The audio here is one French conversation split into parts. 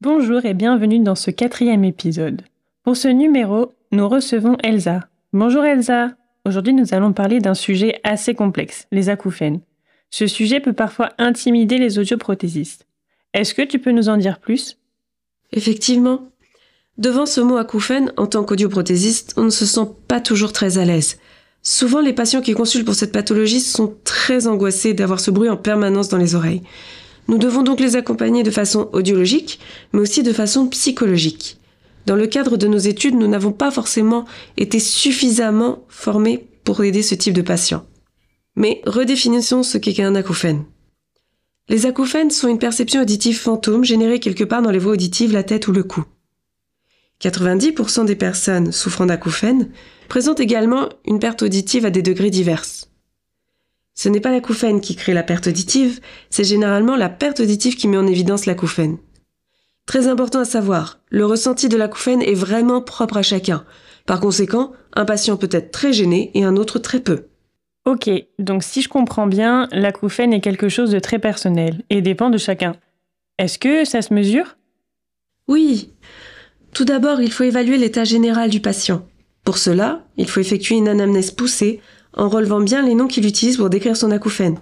Bonjour et bienvenue dans ce quatrième épisode. Pour ce numéro, nous recevons Elsa. Bonjour Elsa. Aujourd'hui, nous allons parler d'un sujet assez complexe, les acouphènes. Ce sujet peut parfois intimider les audioprothésistes. Est-ce que tu peux nous en dire plus? Effectivement. Devant ce mot acouphène, en tant qu'audioprothésiste, on ne se sent pas toujours très à l'aise. Souvent, les patients qui consultent pour cette pathologie sont très angoissés d'avoir ce bruit en permanence dans les oreilles. Nous devons donc les accompagner de façon audiologique, mais aussi de façon psychologique. Dans le cadre de nos études, nous n'avons pas forcément été suffisamment formés pour aider ce type de patient. Mais redéfinissons ce qu'est un acouphène. Les acouphènes sont une perception auditive fantôme générée quelque part dans les voies auditives, la tête ou le cou. 90% des personnes souffrant d'acouphènes présentent également une perte auditive à des degrés divers. Ce n'est pas l'acouphène qui crée la perte auditive, c'est généralement la perte auditive qui met en évidence l'acouphène. Très important à savoir, le ressenti de l'acouphène est vraiment propre à chacun. Par conséquent, un patient peut être très gêné et un autre très peu. Ok, donc si je comprends bien, l'acouphène est quelque chose de très personnel et dépend de chacun. Est-ce que ça se mesure? Oui. Tout d'abord, il faut évaluer l'état général du patient. Pour cela, il faut effectuer une anamnèse poussée en relevant bien les noms qu'il utilise pour décrire son acouphène.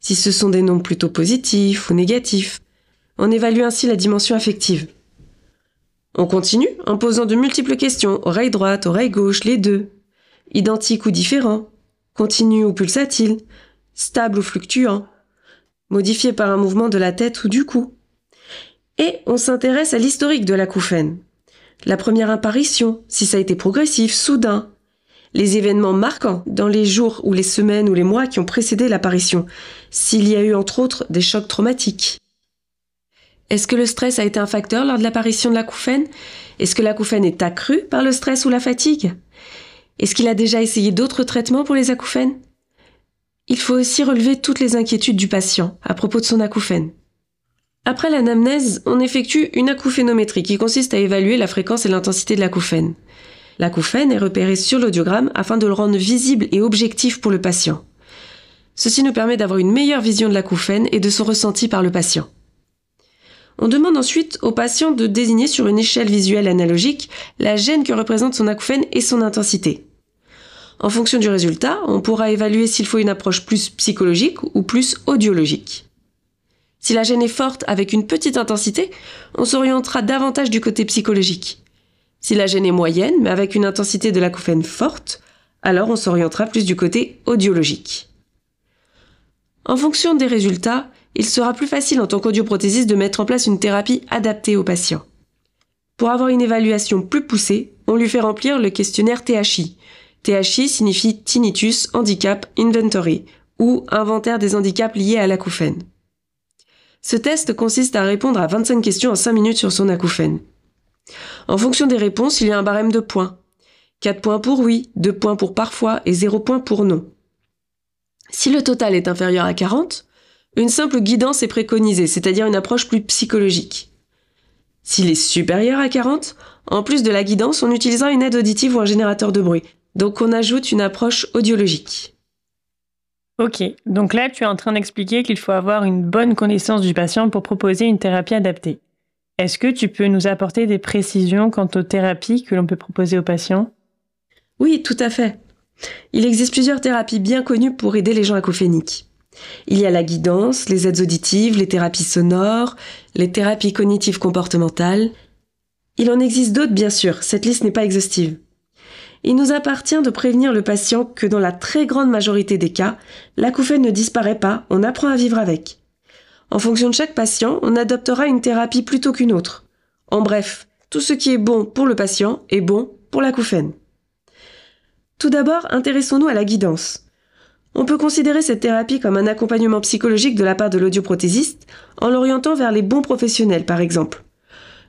Si ce sont des noms plutôt positifs ou négatifs, on évalue ainsi la dimension affective. On continue en posant de multiples questions, oreille droite, oreille gauche, les deux. Identiques ou différents, continu ou pulsatile, stable ou fluctuant, modifié par un mouvement de la tête ou du cou. Et on s'intéresse à l'historique de l'acouphène. La première apparition, si ça a été progressif, soudain, les événements marquants dans les jours ou les semaines ou les mois qui ont précédé l'apparition, s'il y a eu entre autres des chocs traumatiques. Est-ce que le stress a été un facteur lors de l'apparition de l'acouphène Est-ce que l'acouphène est accru par le stress ou la fatigue? Est-ce qu'il a déjà essayé d'autres traitements pour les acouphènes? Il faut aussi relever toutes les inquiétudes du patient à propos de son acouphène. Après l'anamnèse, on effectue une acouphénométrie qui consiste à évaluer la fréquence et l'intensité de l'acouphène. L'acouphène est repéré sur l'audiogramme afin de le rendre visible et objectif pour le patient. Ceci nous permet d'avoir une meilleure vision de l'acouphène et de son ressenti par le patient. On demande ensuite au patient de désigner sur une échelle visuelle analogique la gêne que représente son acouphène et son intensité. En fonction du résultat, on pourra évaluer s'il faut une approche plus psychologique ou plus audiologique. Si la gêne est forte avec une petite intensité, on s'orientera davantage du côté psychologique. Si la gêne est moyenne, mais avec une intensité de l'acouphène forte, alors on s'orientera plus du côté audiologique. En fonction des résultats, il sera plus facile en tant qu'audioprothésiste de mettre en place une thérapie adaptée au patient. Pour avoir une évaluation plus poussée, on lui fait remplir le questionnaire THI. THI signifie Tinnitus Handicap Inventory ou inventaire des handicaps liés à l'acouphène. Ce test consiste à répondre à 25 questions en 5 minutes sur son acouphène. En fonction des réponses, il y a un barème de points. 4 points pour oui, 2 points pour parfois et 0 points pour non. Si le total est inférieur à 40, une simple guidance est préconisée, c'est-à-dire une approche plus psychologique. S'il est supérieur à 40, en plus de la guidance, on utilisera une aide auditive ou un générateur de bruit. Donc on ajoute une approche audiologique. Ok, donc là tu es en train d'expliquer qu'il faut avoir une bonne connaissance du patient pour proposer une thérapie adaptée. Est-ce que tu peux nous apporter des précisions quant aux thérapies que l'on peut proposer aux patients? Oui, tout à fait. Il existe plusieurs thérapies bien connues pour aider les gens acouphéniques. Il y a la guidance, les aides auditives, les thérapies sonores, les thérapies cognitives comportementales. Il en existe d'autres, bien sûr, cette liste n'est pas exhaustive. Il nous appartient de prévenir le patient que dans la très grande majorité des cas, l'acouphène ne disparaît pas, on apprend à vivre avec. En fonction de chaque patient, on adoptera une thérapie plutôt qu'une autre. En bref, tout ce qui est bon pour le patient est bon pour l'acouphène. Tout d'abord, intéressons-nous à la guidance. On peut considérer cette thérapie comme un accompagnement psychologique de la part de l'audioprothésiste en l'orientant vers les bons professionnels, par exemple.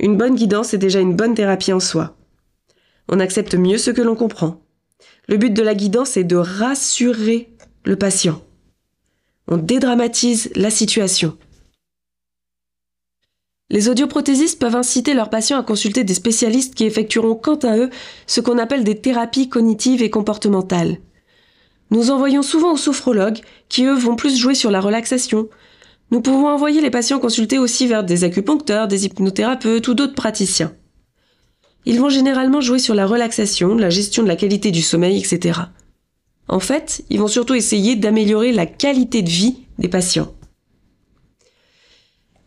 Une bonne guidance est déjà une bonne thérapie en soi. On accepte mieux ce que l'on comprend. Le but de la guidance est de rassurer le patient. On dédramatise la situation. Les audioprothésistes peuvent inciter leurs patients à consulter des spécialistes qui effectueront quant à eux ce qu'on appelle des thérapies cognitives et comportementales. Nous envoyons souvent aux sophrologues qui eux vont plus jouer sur la relaxation. Nous pouvons envoyer les patients consulter aussi vers des acupuncteurs, des hypnothérapeutes ou d'autres praticiens. Ils vont généralement jouer sur la relaxation, la gestion de la qualité du sommeil, etc. En fait, ils vont surtout essayer d'améliorer la qualité de vie des patients.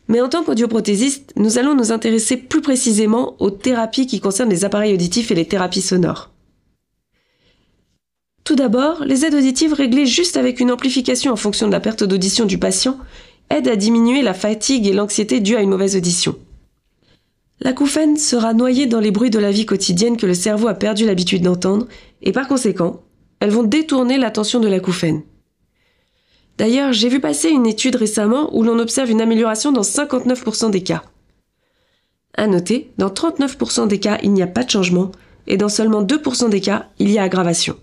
Mais en tant qu'audioprothésiste, nous allons nous intéresser plus précisément aux thérapies qui concernent les appareils auditifs et les thérapies sonores. Tout d'abord, les aides auditives réglées juste avec une amplification en fonction de la perte d'audition du patient aident à diminuer la fatigue et l'anxiété dues à une mauvaise audition. L'acouphène sera noyée dans les bruits de la vie quotidienne que le cerveau a perdu l'habitude d'entendre et par conséquent, elles vont détourner l'attention de l'acouphène. D'ailleurs, j'ai vu passer une étude récemment où l'on observe une amélioration dans 59% des cas. À noter, dans 39% des cas, il n'y a pas de changement, et dans seulement 2% des cas, il y a aggravation.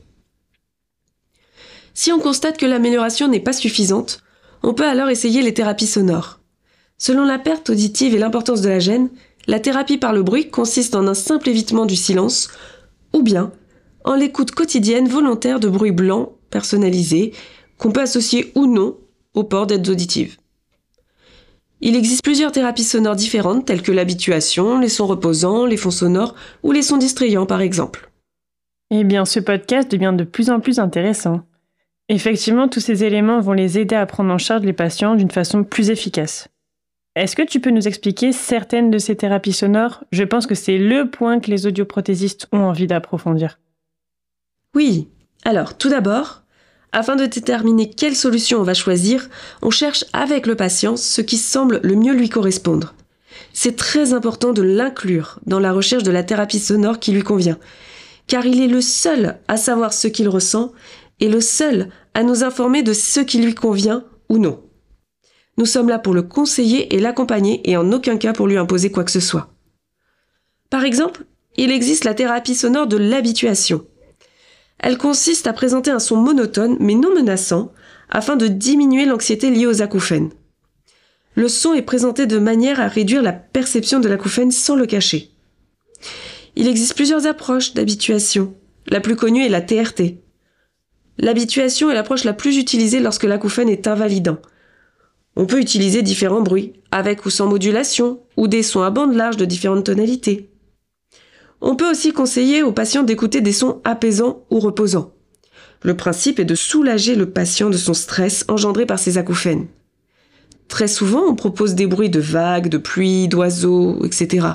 Si on constate que l'amélioration n'est pas suffisante, on peut alors essayer les thérapies sonores. Selon la perte auditive et l'importance de la gêne, la thérapie par le bruit consiste en un simple évitement du silence, ou bien en l'écoute quotidienne volontaire de bruits blancs personnalisés qu'on peut associer ou non au port d'aides auditives. Il existe plusieurs thérapies sonores différentes telles que l'habituation, les sons reposants, les fonds sonores ou les sons distrayants par exemple. Eh bien, ce podcast devient de plus en plus intéressant. Effectivement, tous ces éléments vont les aider à prendre en charge les patients d'une façon plus efficace. Est-ce que tu peux nous expliquer certaines de ces thérapies sonores? Je pense que c'est le point que les audioprothésistes ont envie d'approfondir. Oui. Alors, tout d'abord, afin de déterminer quelle solution on va choisir, on cherche avec le patient ce qui semble le mieux lui correspondre. C'est très important de l'inclure dans la recherche de la thérapie sonore qui lui convient, car il est le seul à savoir ce qu'il ressent et le seul à nous informer de ce qui lui convient ou non. Nous sommes là pour le conseiller et l'accompagner et en aucun cas pour lui imposer quoi que ce soit. Par exemple, il existe la thérapie sonore de l'habituation. Elle consiste à présenter un son monotone mais non menaçant afin de diminuer l'anxiété liée aux acouphènes. Le son est présenté de manière à réduire la perception de l'acouphène sans le cacher. Il existe plusieurs approches d'habituation. La plus connue est la TRT. L'habituation est l'approche la plus utilisée lorsque l'acouphène est invalidant. On peut utiliser différents bruits, avec ou sans modulation, ou des sons à bande large de différentes tonalités. On peut aussi conseiller aux patients d'écouter des sons apaisants ou reposants. Le principe est de soulager le patient de son stress engendré par ses acouphènes. Très souvent, on propose des bruits de vagues, de pluie, d'oiseaux, etc.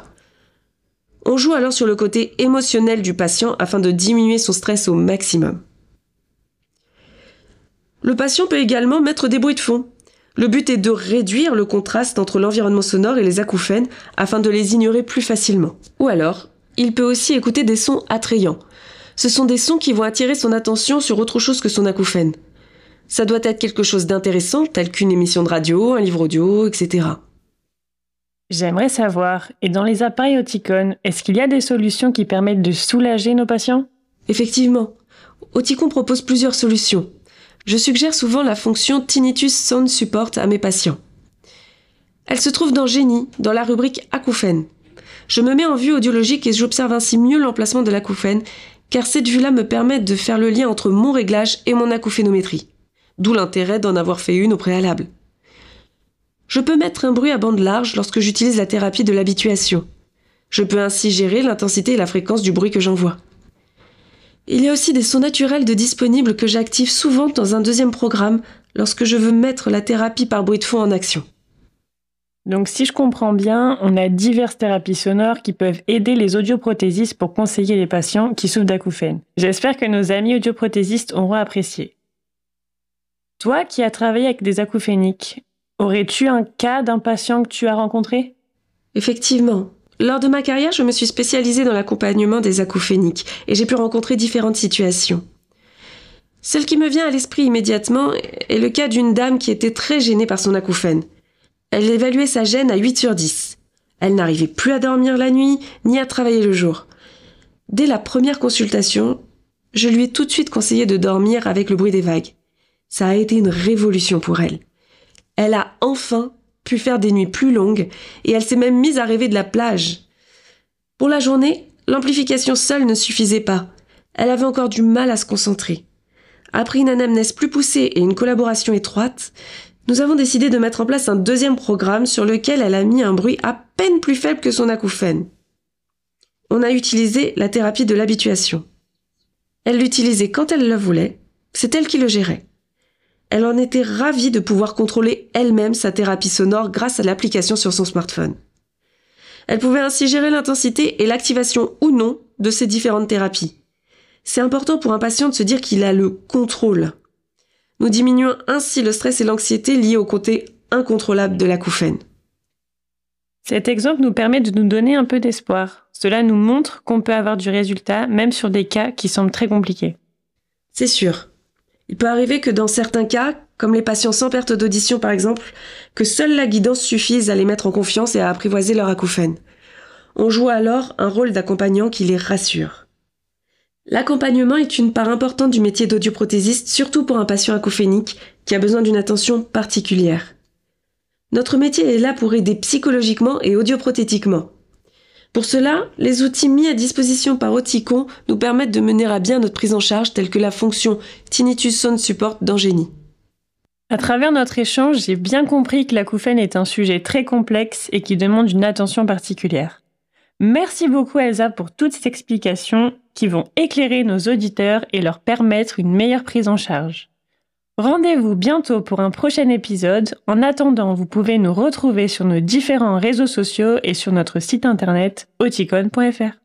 On joue alors sur le côté émotionnel du patient afin de diminuer son stress au maximum. Le patient peut également mettre des bruits de fond. Le but est de réduire le contraste entre l'environnement sonore et les acouphènes afin de les ignorer plus facilement. Ou alors, il peut aussi écouter des sons attrayants. Ce sont des sons qui vont attirer son attention sur autre chose que son acouphène. Ça doit être quelque chose d'intéressant, tel qu'une émission de radio, un livre audio, etc. J'aimerais savoir, et dans les appareils Oticon, est-ce qu'il y a des solutions qui permettent de soulager nos patients? Effectivement. Oticon propose plusieurs solutions. Je suggère souvent la fonction Tinnitus Sound Support à mes patients. Elle se trouve dans Génie, dans la rubrique acouphène. Je me mets en vue audiologique et j'observe ainsi mieux l'emplacement de l'acouphène, car cette vue-là me permet de faire le lien entre mon réglage et mon acouphénométrie. D'où l'intérêt d'en avoir fait une au préalable. Je peux mettre un bruit à bande large lorsque j'utilise la thérapie de l'habituation. Je peux ainsi gérer l'intensité et la fréquence du bruit que j'envoie. Il y a aussi des sons naturels de disponibles que j'active souvent dans un deuxième programme lorsque je veux mettre la thérapie par bruit de fond en action. Donc si je comprends bien, on a diverses thérapies sonores qui peuvent aider les audioprothésistes pour conseiller les patients qui souffrent d'acouphènes. J'espère que nos amis audioprothésistes auront apprécié. Toi qui as travaillé avec des acouphéniques, aurais-tu un cas d'un patient que tu as rencontré? Effectivement. Lors de ma carrière, je me suis spécialisée dans l'accompagnement des acouphéniques et j'ai pu rencontrer différentes situations. Celle qui me vient à l'esprit immédiatement est le cas d'une dame qui était très gênée par son acouphène. Elle évaluait sa gêne à 8 sur 10. Elle n'arrivait plus à dormir la nuit, ni à travailler le jour. Dès la première consultation, je lui ai tout de suite conseillé de dormir avec le bruit des vagues. Ça a été une révolution pour elle. Elle a enfin pu faire des nuits plus longues et elle s'est même mise à rêver de la plage. Pour la journée, l'amplification seule ne suffisait pas. Elle avait encore du mal à se concentrer. Après une anamnèse plus poussée et une collaboration étroite, nous avons décidé de mettre en place un deuxième programme sur lequel elle a mis un bruit à peine plus faible que son acouphène. On a utilisé la thérapie de l'habituation. Elle l'utilisait quand elle le voulait, c'est elle qui le gérait. Elle en était ravie de pouvoir contrôler elle-même sa thérapie sonore grâce à l'application sur son smartphone. Elle pouvait ainsi gérer l'intensité et l'activation ou non de ces différentes thérapies. C'est important pour un patient de se dire qu'il a le contrôle. Nous diminuons ainsi le stress et l'anxiété liés au côté incontrôlable de l'acouphène. Cet exemple nous permet de nous donner un peu d'espoir. Cela nous montre qu'on peut avoir du résultat même sur des cas qui semblent très compliqués. C'est sûr. Il peut arriver que dans certains cas, comme les patients sans perte d'audition par exemple, que seule la guidance suffise à les mettre en confiance et à apprivoiser leur acouphène. On joue alors un rôle d'accompagnant qui les rassure. L'accompagnement est une part importante du métier d'audioprothésiste, surtout pour un patient acouphénique qui a besoin d'une attention particulière. Notre métier est là pour aider psychologiquement et audioprothétiquement. Pour cela, les outils mis à disposition par Oticon nous permettent de mener à bien notre prise en charge telle que la fonction Tinnitus Sound Support d'Angénie. À travers notre échange, j'ai bien compris que l'acouphène est un sujet très complexe et qui demande une attention particulière. Merci beaucoup Elsa pour toutes ces explications qui vont éclairer nos auditeurs et leur permettre une meilleure prise en charge. Rendez-vous bientôt pour un prochain épisode. En attendant, vous pouvez nous retrouver sur nos différents réseaux sociaux et sur notre site internet oticon.fr.